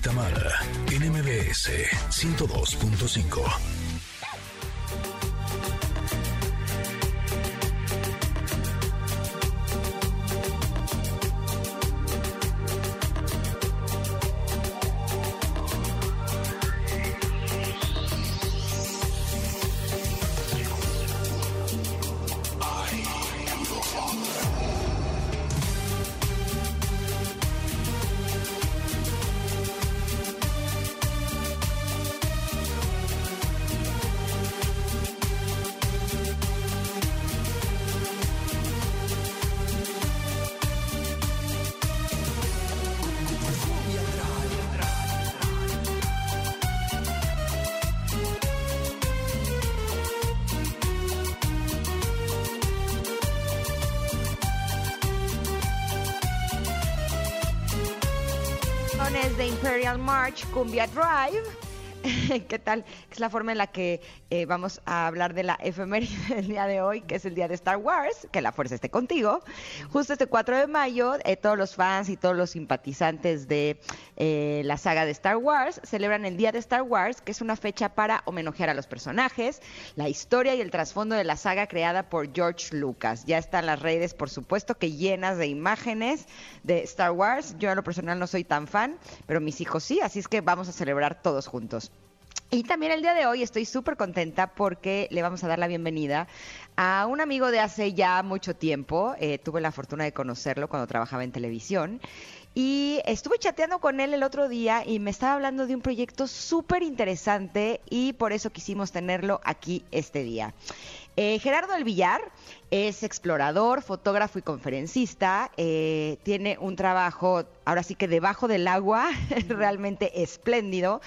Tamara en MBS 102.5. March, Cumbia Drive. ¿Qué tal? Es la forma en la que eh, vamos a hablar de la efeméride del día de hoy, que es el día de Star Wars, que la fuerza esté contigo. Justo este 4 de mayo, eh, todos los fans y todos los simpatizantes de eh, la saga de Star Wars celebran el día de Star Wars, que es una fecha para homenajear a los personajes, la historia y el trasfondo de la saga creada por George Lucas. Ya están las redes, por supuesto, que llenas de imágenes de Star Wars. Yo a lo personal no soy tan fan, pero mis hijos sí, así es que vamos a celebrar todos juntos. Y también el día de hoy estoy súper contenta porque le vamos a dar la bienvenida a un amigo de hace ya mucho tiempo. Eh, tuve la fortuna de conocerlo cuando trabajaba en televisión. Y estuve chateando con él el otro día y me estaba hablando de un proyecto súper interesante y por eso quisimos tenerlo aquí este día. Eh, Gerardo El Villar es explorador, fotógrafo y conferencista. Eh, tiene un trabajo, ahora sí que debajo del agua, realmente espléndido.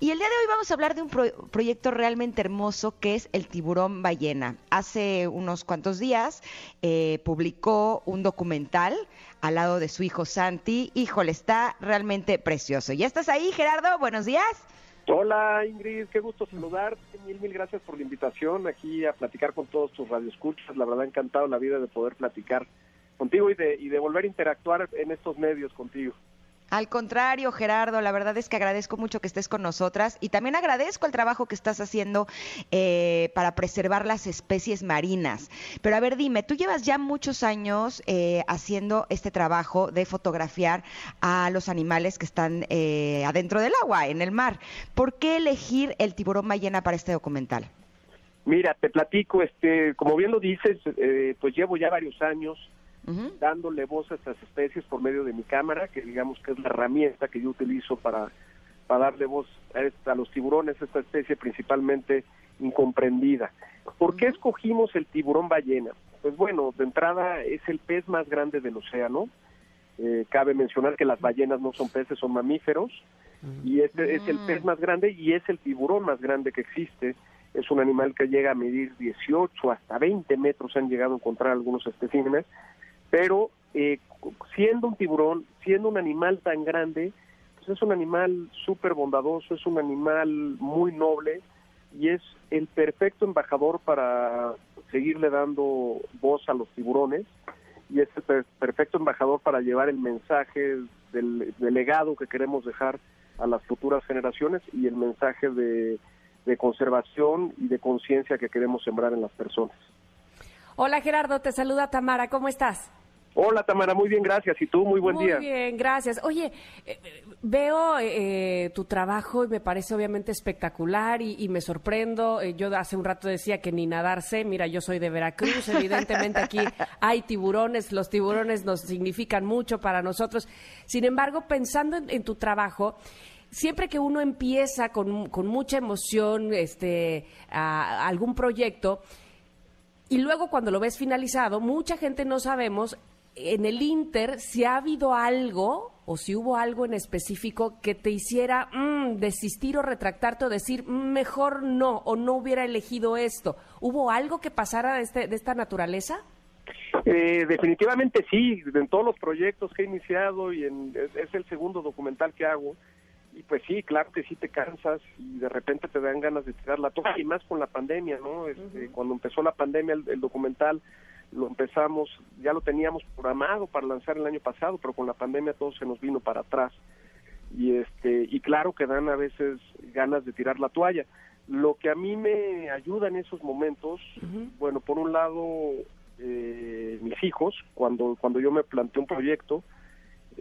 Y el día de hoy vamos a hablar de un proyecto realmente hermoso que es el tiburón ballena. Hace unos cuantos días eh, publicó un documental al lado de su hijo Santi. Híjole, está realmente precioso. ¿Ya estás ahí, Gerardo? Buenos días. Hola Ingrid, qué gusto saludarte. Mil, mil gracias por la invitación aquí a platicar con todos tus radioescuchas. La verdad, encantado la vida de poder platicar contigo y de, y de volver a interactuar en estos medios contigo. Al contrario, Gerardo, la verdad es que agradezco mucho que estés con nosotras y también agradezco el trabajo que estás haciendo eh, para preservar las especies marinas. Pero a ver, dime, tú llevas ya muchos años eh, haciendo este trabajo de fotografiar a los animales que están eh, adentro del agua, en el mar. ¿Por qué elegir el tiburón ballena para este documental? Mira, te platico, este, como bien lo dices, pues llevo ya varios años dándole voz a estas especies por medio de mi cámara, que digamos que es la herramienta que yo utilizo para, para darle voz a, los tiburones, esta especie principalmente incomprendida. ¿Por qué escogimos el tiburón ballena? Pues bueno, de entrada es el pez más grande del océano. Eh, cabe mencionar que las ballenas no son peces, son mamíferos. Y este es el pez más grande y es el tiburón más grande que existe. Es un animal que llega a medir 18 hasta 20 metros, han llegado a encontrar algunos especímenes pero eh, siendo un tiburón, siendo un animal tan grande, pues es un animal súper bondadoso, es un animal muy noble y es el perfecto embajador para seguirle dando voz a los tiburones y es el perfecto embajador para llevar el mensaje del, legado que queremos dejar a las futuras generaciones y el mensaje de conservación y de conciencia que queremos sembrar en las personas. Hola Gerardo, te saluda Tamara, ¿cómo estás? Hola Tamara, muy bien, gracias. ¿Y tú? Muy buen día. Muy bien, gracias. Oye, eh, veo eh, tu trabajo y me parece obviamente espectacular y, me sorprendo. Eh, yo hace un rato decía que ni nadarse, mira, yo soy de Veracruz, evidentemente aquí hay tiburones, los tiburones nos significan mucho para nosotros. Sin embargo, pensando en, tu trabajo, siempre que uno empieza con, con mucha emoción este, a algún proyecto, y luego cuando lo ves finalizado, mucha gente no sabemos en el Inter si ha habido algo o si hubo algo en específico que te hiciera mm, desistir o retractarte o decir mm, mejor no o no hubiera elegido esto. ¿Hubo algo que pasara de, este, de esta naturaleza? Eh, definitivamente sí, en todos los proyectos que he iniciado y en, es, el segundo documental que hago. Y pues sí, claro que sí te cansas y de repente te dan ganas de tirar la toca y más con la pandemia, ¿no? Este, cuando empezó la pandemia el documental lo empezamos, ya lo teníamos programado para lanzar el año pasado, pero con la pandemia todo se nos vino para atrás. y este y claro que dan a veces ganas de tirar la toalla. Lo que a mí me ayuda en esos momentos, bueno, por un lado eh, mis hijos, cuando cuando yo me planteé un proyecto,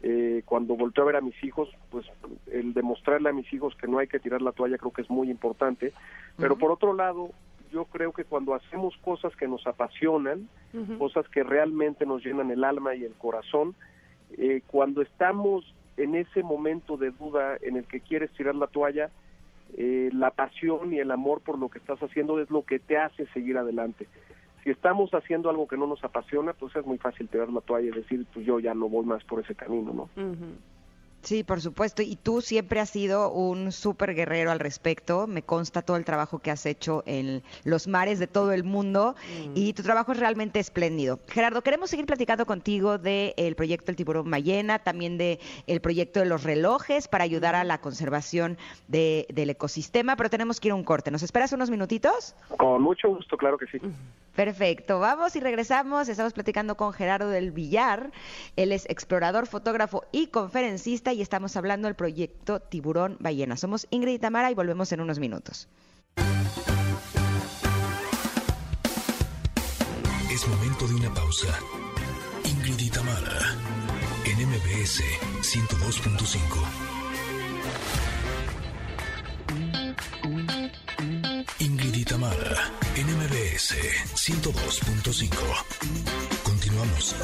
eh, cuando volteo a ver a mis hijos, pues el demostrarle a mis hijos que no hay que tirar la toalla creo que es muy importante. Pero por otro lado, yo creo que cuando hacemos cosas que nos apasionan, cosas que realmente nos llenan el alma y el corazón, eh, cuando estamos en ese momento de duda en el que quieres tirar la toalla, eh, la pasión y el amor por lo que estás haciendo es lo que te hace seguir adelante. Si estamos haciendo algo que no nos apasiona, pues es muy fácil tirar la toalla y decir, pues yo ya no voy más por ese camino, ¿no? Sí, por supuesto. Y tú siempre has sido un súper guerrero al respecto. Me consta todo el trabajo que has hecho en los mares de todo el mundo mm. y tu trabajo es realmente espléndido. Gerardo, queremos seguir platicando contigo del proyecto El Tiburón Ballena, también del el proyecto de los relojes para ayudar a la conservación del ecosistema, pero tenemos que ir a un corte. ¿Nos esperas unos minutitos? Con mucho gusto, claro que sí. Perfecto. Vamos y regresamos. Estamos platicando con Gerardo del Villar. Él es explorador, fotógrafo y conferencista y estamos hablando del proyecto Tiburón Ballena. Somos Ingrid y Tamara y volvemos en unos minutos. Es momento de una pausa. Ingrid y Tamara en MBS 102.5. Ingrid y Tamara en MBS 102.5. Continuamos.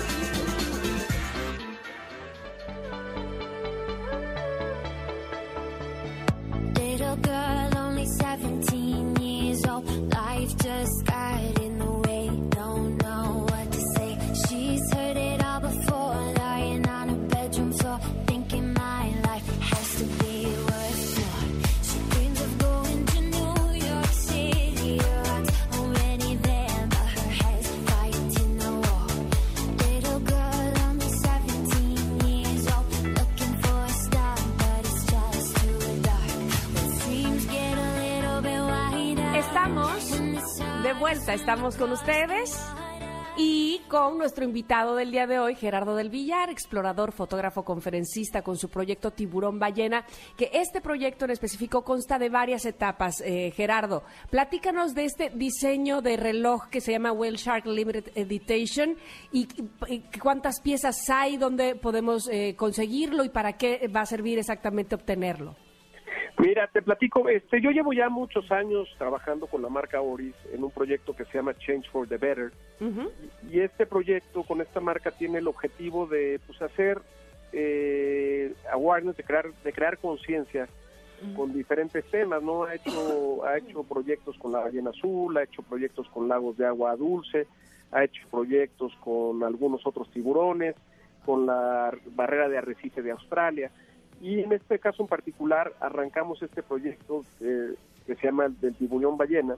Estamos con ustedes y con nuestro invitado del día de hoy, Gerardo del Villar, explorador, fotógrafo, conferencista con su proyecto Tiburón Ballena, que este proyecto en específico consta de varias etapas. Eh, Gerardo, platícanos de este diseño de reloj que se llama Whale Shark Limited Edition y, cuántas piezas hay, dónde podemos eh, conseguirlo y para qué va a servir exactamente obtenerlo. Mira, te platico, este, yo llevo ya muchos años trabajando con la marca Oris en un proyecto que se llama Change for the Better. y, este proyecto con esta marca tiene el objetivo de pues, hacer eh, awareness, de crear, de crear conciencia con diferentes temas, ¿no? Ha hecho, ha hecho proyectos con la ballena azul, ha hecho proyectos con lagos de agua dulce, ha hecho proyectos con algunos otros tiburones, con la barrera de arrecife de Australia. Y en este caso en particular arrancamos este proyecto eh, que se llama el del tiburón ballena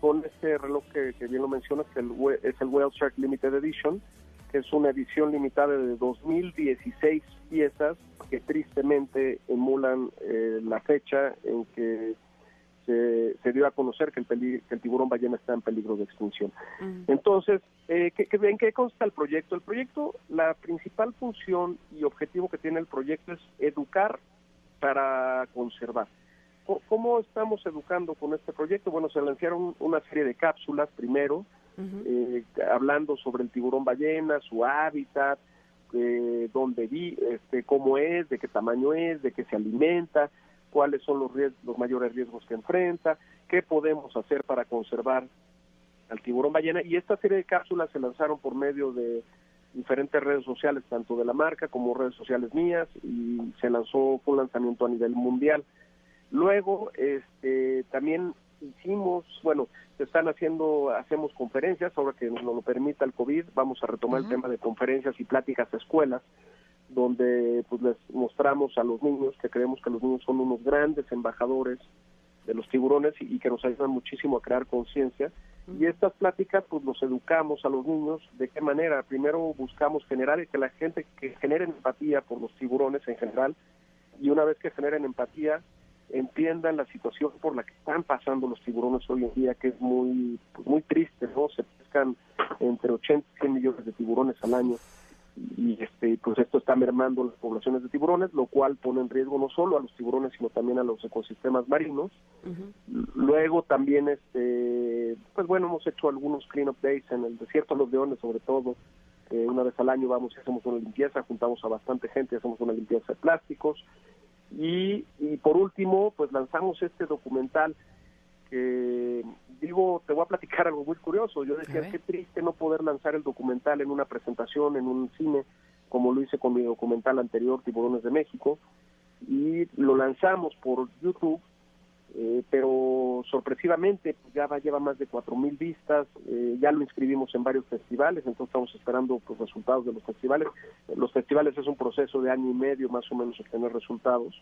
con este reloj que, bien lo mencionas, que es el Whale Shark Limited Edition, que es una edición limitada de 2016 piezas que tristemente emulan eh, la fecha en que se, dio a conocer que el, el tiburón ballena está en peligro de extinción. Entonces, eh, ¿qué, ¿en qué consta el proyecto? El proyecto, la principal función y objetivo que tiene el proyecto es educar para conservar. ¿Cómo estamos educando con este proyecto? Bueno, se lanzaron una serie de cápsulas primero, eh, hablando sobre el tiburón ballena, su hábitat, eh, dónde vi, este, cómo es, de qué tamaño es, de qué se alimenta, cuáles son los, los mayores riesgos que enfrenta, qué podemos hacer para conservar al tiburón ballena. Y esta serie de cápsulas se lanzaron por medio de diferentes redes sociales, tanto de la marca como redes sociales mías y se lanzó un lanzamiento a nivel mundial. Luego, este, también hicimos, bueno, se están haciendo, hacemos conferencias, ahora que nos lo permita el COVID, vamos a retomar el tema de conferencias y pláticas a escuelas donde pues les mostramos a los niños que creemos que los niños son unos grandes embajadores de los tiburones y, que nos ayudan muchísimo a crear conciencia. Y estas pláticas pues los educamos a los niños de qué manera. Primero buscamos generar que la gente que genere empatía por los tiburones en general y una vez que generen empatía entiendan la situación por la que están pasando los tiburones hoy en día que es muy pues, muy triste no se pescan entre 80 y 100 millones de tiburones al año y este pues esto está mermando las poblaciones de tiburones lo cual pone en riesgo no solo a los tiburones sino también a los ecosistemas marinos. Luego también este pues bueno hemos hecho algunos clean up days en el desierto de los leones sobre todo eh, una vez al año vamos y hacemos una limpieza juntamos a bastante gente hacemos una limpieza de plásticos. Y, y por último pues lanzamos este documental digo, te voy a platicar algo muy curioso. Yo decía, qué triste no poder lanzar el documental en una presentación, en un cine, como lo hice con mi documental anterior, Tiburones de México, y lo lanzamos por YouTube eh, pero sorpresivamente pues, ya va, lleva más de cuatro mil vistas, eh, ya lo inscribimos en varios festivales, entonces estamos esperando pues, resultados de los festivales. Los festivales es un proceso de año y medio más o menos obtener resultados,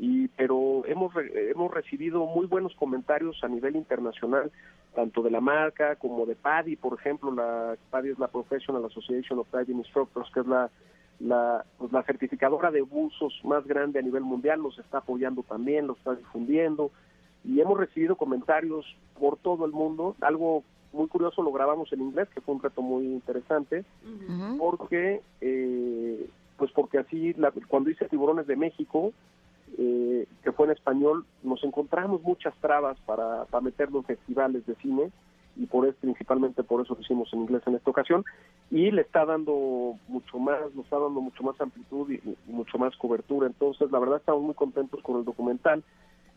y pero hemos hemos recibido muy buenos comentarios a nivel internacional, tanto de la marca como de PADI, por ejemplo, la PADI es la Professional Association of Diving Instructors, que es la la, pues, la certificadora de buzos más grande a nivel mundial nos está apoyando también, lo está difundiendo y hemos recibido comentarios por todo el mundo. Algo muy curioso lo grabamos en inglés, que fue un reto muy interesante, porque eh, pues porque así cuando hice Tiburones de México, eh, que fue en español, nos encontramos muchas trabas para, para meterlo en festivales de cine y por eso principalmente por eso lo hicimos en inglés en esta ocasión y le está dando mucho más, nos está dando mucho más amplitud y, mucho más cobertura. Entonces, la verdad estamos muy contentos con el documental.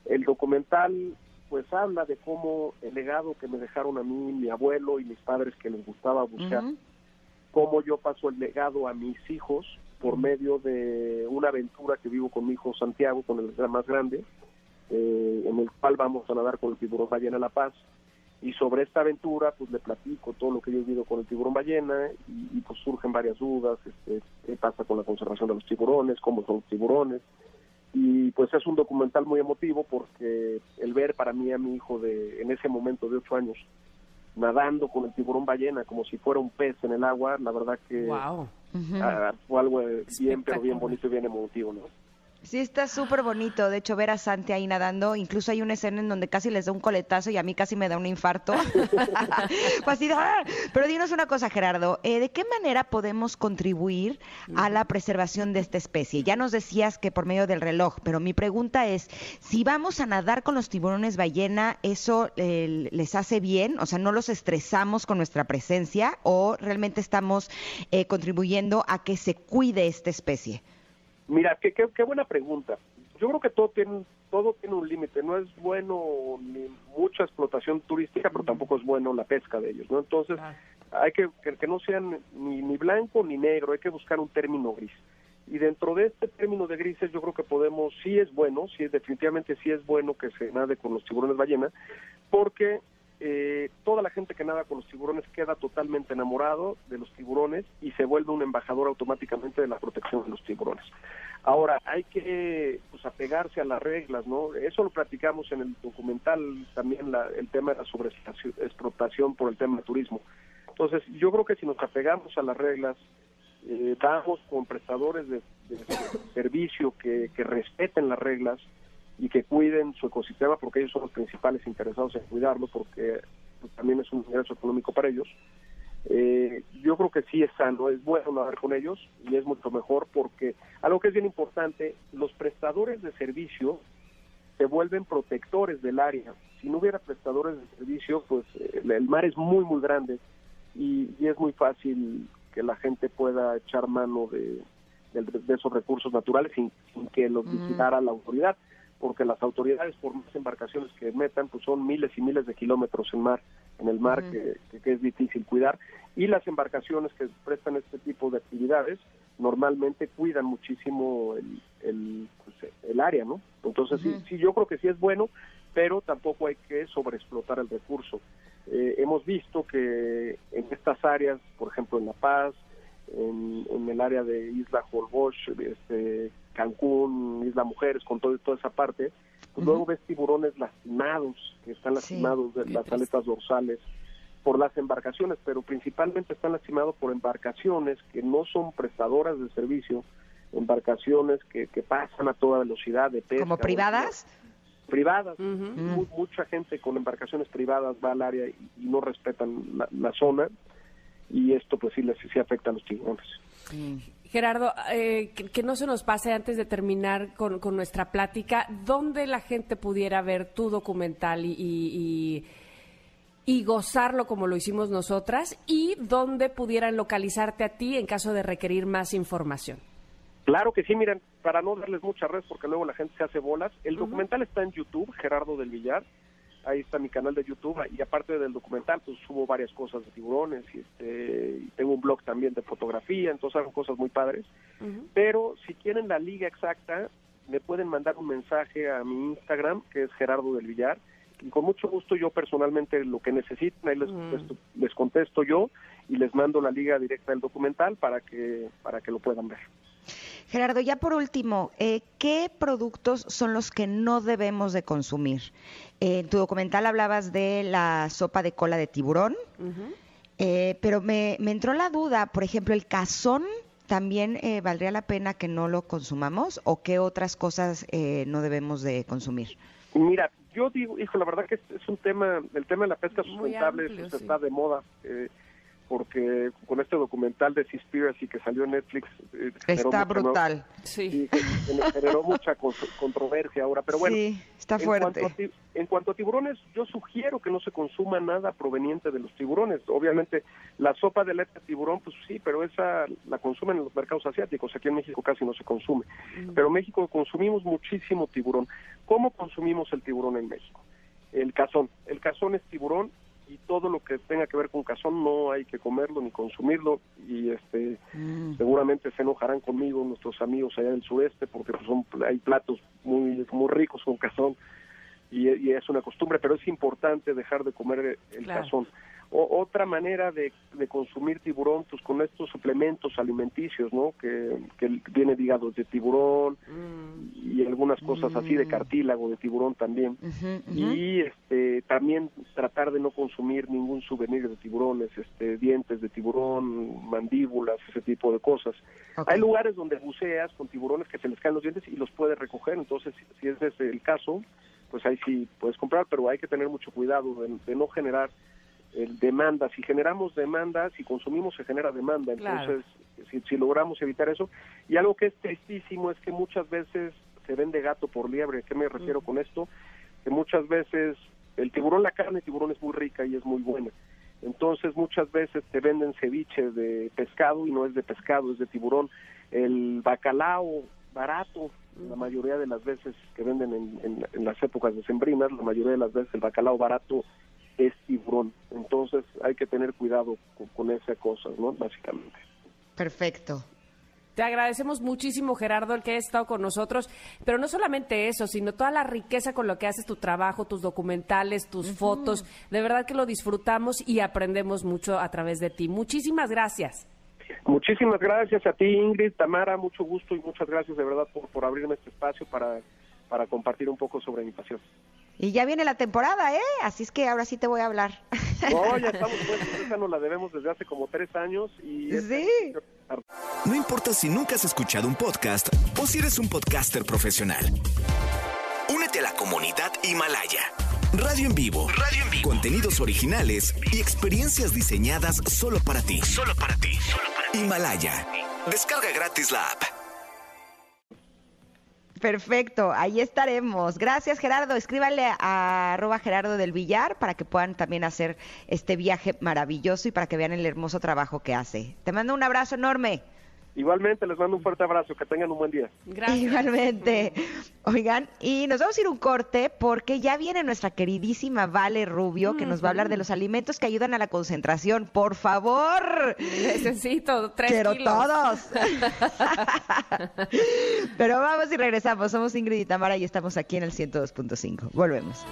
El documental pues habla de cómo el legado que me dejaron a mí, mi abuelo y mis padres que les gustaba buscar, cómo yo paso el legado a mis hijos por medio de una aventura que vivo con mi hijo Santiago, con el más grande, eh, en el cual vamos a nadar con el tiburón ballena La Paz y sobre esta aventura pues le platico todo lo que yo he vivido con el tiburón ballena y, pues surgen varias dudas este, qué pasa con la conservación de los tiburones cómo son los tiburones. Y pues es un documental muy emotivo porque el ver para mí a mi hijo de en ese momento de ocho años nadando con el tiburón ballena como si fuera un pez en el agua la verdad que ah, fue algo bien pero bien bonito y bien emotivo no Sí, está súper bonito. De hecho, ver a Santi ahí nadando, incluso hay una escena en donde casi les da un coletazo y a mí casi me da un infarto. ¡ah! Pero dinos una cosa, Gerardo, eh, ¿de qué manera podemos contribuir a la preservación de esta especie? Ya nos decías que por medio del reloj, pero mi pregunta es, si vamos a nadar con los tiburones ballena, ¿eso eh, les hace bien? O sea, ¿no los estresamos con nuestra presencia o realmente estamos eh, contribuyendo a que se cuide esta especie? Mira, qué, qué, buena pregunta. Yo creo que todo tiene, todo tiene un límite. No es bueno ni mucha explotación turística, pero tampoco es bueno la pesca de ellos, ¿no? Entonces, hay que, que, no sean ni, ni blanco ni negro, hay que buscar un término gris. Y dentro de este término de grises, yo creo que podemos, sí es bueno, sí es definitivamente sí es bueno que se nade con los tiburones ballena, porque eh, toda la gente que nada con los tiburones queda totalmente enamorado de los tiburones y se vuelve un embajador automáticamente de la protección de los tiburones. Ahora, hay que pues, apegarse a las reglas, ¿no? Eso lo platicamos en el documental, también el tema de la sobreexplotación por el tema de turismo. Entonces, yo creo que si nos apegamos a las reglas, eh, damos con prestadores de, servicio que respeten las reglas, y que cuiden su ecosistema porque ellos son los principales interesados en cuidarlo porque también es un ingreso económico para ellos. Eh, yo creo que sí es sano, es bueno nadar con ellos y es mucho mejor porque algo que es bien importante, los prestadores de servicio se vuelven protectores del área. Si no hubiera prestadores de servicio, pues eh, el mar es muy, muy grande y, es muy fácil que la gente pueda echar mano de, de, esos recursos naturales sin, que los visitara la autoridad porque las autoridades por más embarcaciones que metan pues son miles y miles de kilómetros en mar en el mar que, es difícil cuidar. Y las embarcaciones que prestan este tipo de actividades normalmente cuidan muchísimo el, el, pues, área no entonces sí, sí yo creo que sí es bueno pero tampoco hay que sobreexplotar el recurso. Eh, hemos visto que en estas áreas por ejemplo en La Paz en, en el área de Isla Holbox, este, Cancún, Isla Mujeres, con todo, toda esa parte, pues luego ves tiburones lastimados, que están lastimados de las aletas dorsales por las embarcaciones, pero principalmente están lastimados por embarcaciones que no son prestadoras de servicio, embarcaciones que, que pasan a toda velocidad de pesca. ¿Como privadas? privadas. mucha gente con embarcaciones privadas va al área y, no respetan la, zona y esto pues sí, les, sí afecta a los tiburones. Gerardo, eh, que, no se nos pase antes de terminar con, nuestra plática, ¿dónde la gente pudiera ver tu documental y, y, gozarlo como lo hicimos nosotras? ¿Y dónde pudieran localizarte a ti en caso de requerir más información? Claro que sí, miren, para no darles mucha red porque luego la gente se hace bolas, el documental está en YouTube, Gerardo del Villar, ahí está mi canal de YouTube y aparte del documental pues subo varias cosas de tiburones y este tengo un blog también de fotografía entonces hago cosas muy padres. Pero si quieren la liga exacta me pueden mandar un mensaje a mi Instagram que es Gerardo del Villar y con mucho gusto yo personalmente lo que necesiten ahí les, contesto, les contesto yo y les mando la liga directa del documental para que para que lo puedan ver Gerardo, ya por último, eh, ¿qué productos son los que no debemos de consumir? Eh, en tu documental hablabas de la sopa de cola de tiburón, eh, pero me, entró la duda, por ejemplo, el cazón también valdría la pena que no lo consumamos o qué otras cosas no debemos de consumir. Mira, yo digo, hijo, la verdad que es, un tema, el tema de la pesca sustentable pues, está de moda porque con este documental de Seaspiracy que salió en Netflix eh, está brutal. Sí, generó mucha controversia ahora pero bueno sí, está fuerte. en cuanto, a, tiburones yo sugiero que no se consuma nada proveniente de los tiburones. Obviamente la sopa de leche de tiburón pues sí pero esa la consumen en los mercados asiáticos. Aquí en México casi no se consume. Pero en México consumimos muchísimo tiburón. ¿cómo consumimos el tiburón en México? el cazón. El cazón es tiburón y todo lo que tenga que ver con cazón no hay que comerlo ni consumirlo y este mm. seguramente se enojarán conmigo nuestros amigos allá del sureste porque pues, son hay platos muy muy ricos con cazón y, es una costumbre pero es importante dejar de comer el cazón otra manera de, consumir tiburón, pues con estos suplementos alimenticios, ¿no? Que, que viene de de tiburón mm. y algunas cosas así de mm. cartílago de tiburón también. Y este también tratar de no consumir ningún souvenir de tiburones, este dientes de tiburón, mandíbulas, ese tipo de cosas. Hay lugares donde buceas con tiburones que se les caen los dientes y los puedes recoger, entonces si, ese es el caso, pues ahí sí puedes comprar, pero hay que tener mucho cuidado de no generar el demanda, si generamos demanda, si consumimos se genera demanda, entonces si, logramos evitar eso, y algo que es tristísimo es que muchas veces se vende gato por liebre, ¿qué me refiero con esto? Que muchas veces el tiburón, la carne de tiburón es muy rica y es muy buena, entonces muchas veces te venden ceviche de pescado y no es de pescado, es de tiburón, el bacalao barato, la mayoría de las veces que venden en, en, las épocas decembrinas, la mayoría de las veces el bacalao barato es tiburón. Entonces hay que tener cuidado con, esa cosa, ¿no? Básicamente. Perfecto. Te agradecemos muchísimo, Gerardo, el que hayas estado con nosotros, pero no solamente eso, sino toda la riqueza con lo que haces tu trabajo, tus documentales, tus fotos. De verdad que lo disfrutamos y aprendemos mucho a través de ti. Muchísimas gracias. Muchísimas gracias a ti, Ingrid, Tamara, mucho gusto y muchas gracias de verdad por, por abrirme este espacio para, para compartir un poco sobre mi pasión. Y ya viene la temporada, ¿eh? Así es que ahora sí te voy a hablar. No, ya estamos, pues, esa nos la debemos desde hace como tres años y... Sí. No importa si nunca has escuchado un podcast o si eres un podcaster profesional. Únete a la comunidad Himalaya. Radio en vivo. Radio en vivo. Contenidos originales y experiencias diseñadas solo para ti. Solo para ti. Solo para ti. Himalaya. Descarga gratis la app. Perfecto, ahí estaremos. Gracias, Gerardo. Escríbale a arroba Gerardo del Villar para que puedan también hacer este viaje maravilloso y para que vean el hermoso trabajo que hace. Te mando un abrazo enorme. Igualmente, les mando un fuerte abrazo, que tengan un buen día. Gracias. Igualmente. Oigan, y nos vamos a ir un corte porque ya viene nuestra queridísima Vale Rubio que nos va a hablar de los alimentos que ayudan a la concentración. Por favor. Necesito tres Quiero todos. Pero vamos y regresamos. Somos Ingrid y Tamara y estamos aquí en el 102.5. Volvemos.